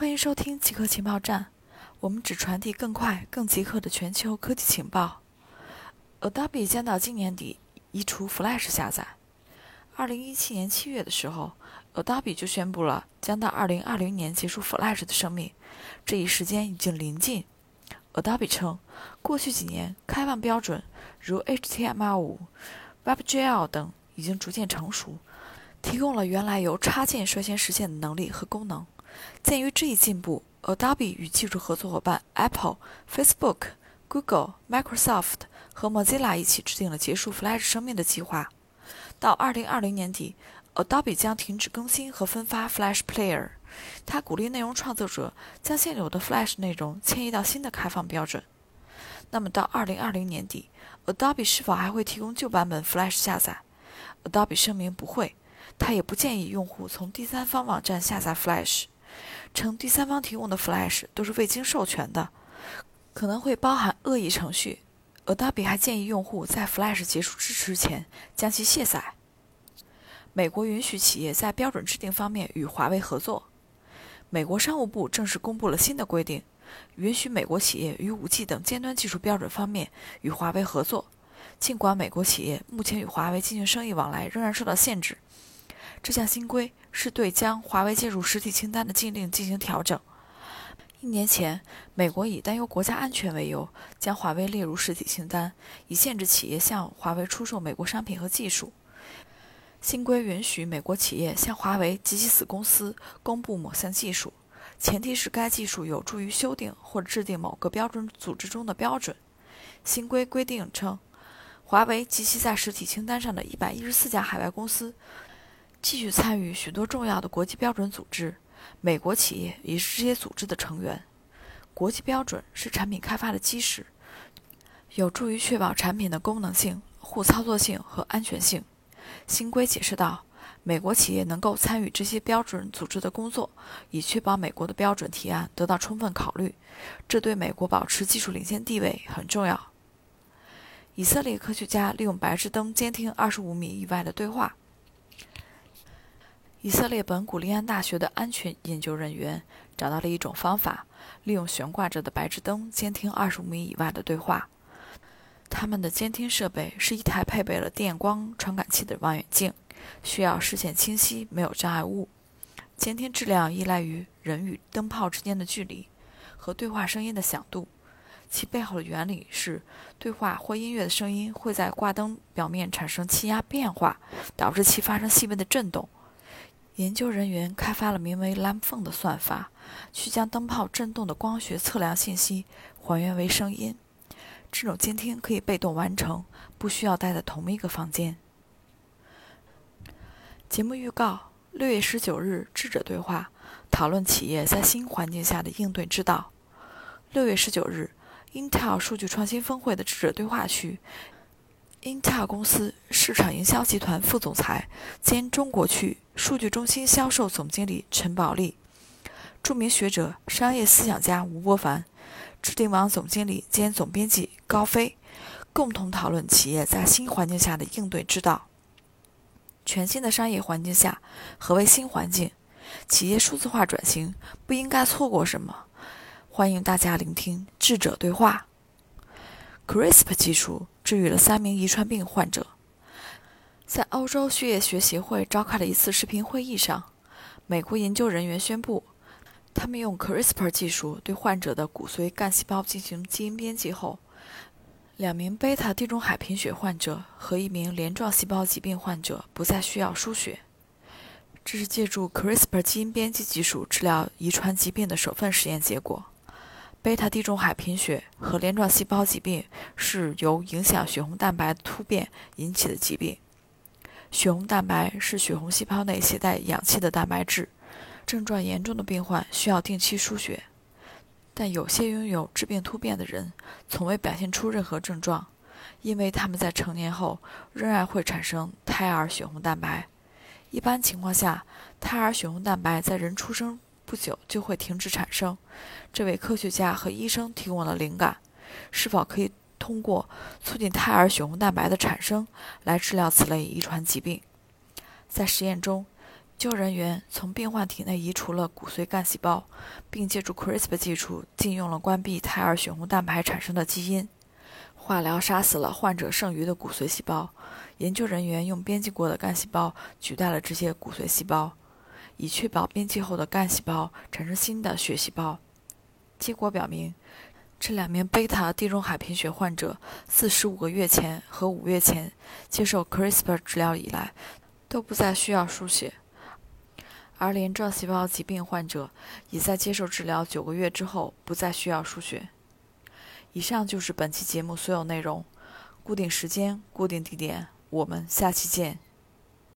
欢迎收听极客情报站，我们只传递更快、更极客的全球科技情报。Adobe 将到今年底移除 Flash 下载。二零一七年七月的时候，Adobe 就宣布了将到二零二零年结束 Flash 的生命，这一时间已经临近。Adobe 称，过去几年开放标准如 HTML5、WebGL 等已经逐渐成熟，提供了原来由插件率先实现的能力和功能。鉴于这一进步，Adobe 与技术合作伙伴 Apple、Facebook、Google、Microsoft 和 Mozilla 一起制定了结束 Flash 生命的计划。到2020年底，Adobe 将停止更新和分发 Flash Player。他鼓励内容创作者将现有的 Flash 内容迁移到新的开放标准。那么到2020年底，Adobe 是否还会提供旧版本 Flash 下载？Adobe 声明不会，他也不建议用户从第三方网站下载 Flash。称第三方提供的 Flash 都是未经授权的，可能会包含恶意程序。Adobe 还建议用户在 Flash 结束支持前将其卸载。美国允许企业在标准制定方面与华为合作。美国商务部正式公布了新的规定，允许美国企业于 5G 等尖端技术标准方面与华为合作。尽管美国企业目前与华为进行生意往来仍然受到限制。这项新规是对将华为介入实体清单的禁令进行调整。一年前，美国以担忧国家安全为由，将华为列入实体清单，以限制企业向华为出售美国商品和技术。新规允许美国企业向华为及其子公司公布某项技术，前提是该技术有助于修订或制定某个标准组织中的标准。新规规定称，华为及其在实体清单上的一百一十四家海外公司。继续参与许多重要的国际标准组织，美国企业也是这些组织的成员。国际标准是产品开发的基石，有助于确保产品的功能性、互操作性和安全性。新规解释道，美国企业能够参与这些标准组织的工作，以确保美国的标准提案得到充分考虑，这对美国保持技术领先地位很重要。以色列科学家利用白炽灯监听25米以外的对话。以色列本古利安大学的安全研究人员找到了一种方法，利用悬挂着的白炽灯监听25米以外的对话。他们的监听设备是一台配备了电光传感器的望远镜，需要视线清晰，没有障碍物。监听质量依赖于人与灯泡之间的距离和对话声音的响度。其背后的原理是，对话或音乐的声音会在挂灯表面产生气压变化，导致其发生细微的震动。研究人员开发了名为 l a m p h o n 的算法，去将灯泡振动的光学测量信息还原为声音。这种监听可以被动完成，不需要待在同一个房间。节目预告：六月十九日，智者对话讨论企业在新环境下的应对之道。六月十九日，Intel 数据创新峰会的智者对话区。Intel 公司市场营销集团副总裁兼中国区数据中心销售总经理陈宝利，著名学者、商业思想家吴伯凡，智定网总经理兼总编辑高飞，共同讨论企业在新环境下的应对之道。全新的商业环境下，何为新环境？企业数字化转型不应该错过什么？欢迎大家聆听智者对话。CRISPR 技术治愈了三名遗传病患者。在欧洲血液学协会召开的一次视频会议上，美国研究人员宣布，他们用 CRISPR 技术对患者的骨髓干细胞进行基因编辑后，两名贝塔地中海贫血患者和一名镰状细胞疾病患者不再需要输血。这是借助 CRISPR 基因编辑技术治疗遗传疾病的首份实验结果。贝塔地中海贫血和镰状细胞疾病是由影响血红蛋白突变引起的疾病。血红蛋白是血红细胞内携带氧气的蛋白质，症状严重的病患需要定期输血。但有些拥有致病突变的人从未表现出任何症状，因为他们在成年后仍然会产生胎儿血红蛋白。一般情况下，胎儿血红蛋白在人出生。不久就会停止产生。这位科学家和医生提供了灵感：是否可以通过促进胎儿血红蛋白的产生来治疗此类遗传疾病？在实验中，究人员从病患体内移除了骨髓干细胞，并借助 CRISPR 技术禁用了关闭胎儿血红蛋白产生的基因。化疗杀死了患者剩余的骨髓细胞。研究人员用编辑过的干细胞取代了这些骨髓细胞，以确保编辑后的干细胞产生新的血细胞。结果表明，这两名贝塔地中海贫血患者自十五个月前和五月前接受 CRISPR 治疗以来，都不再需要输血。而镰状细胞疾病患者已在接受治疗九个月之后不再需要输血。以上就是本期节目所有内容，固定时间，固定地点，我们下期见。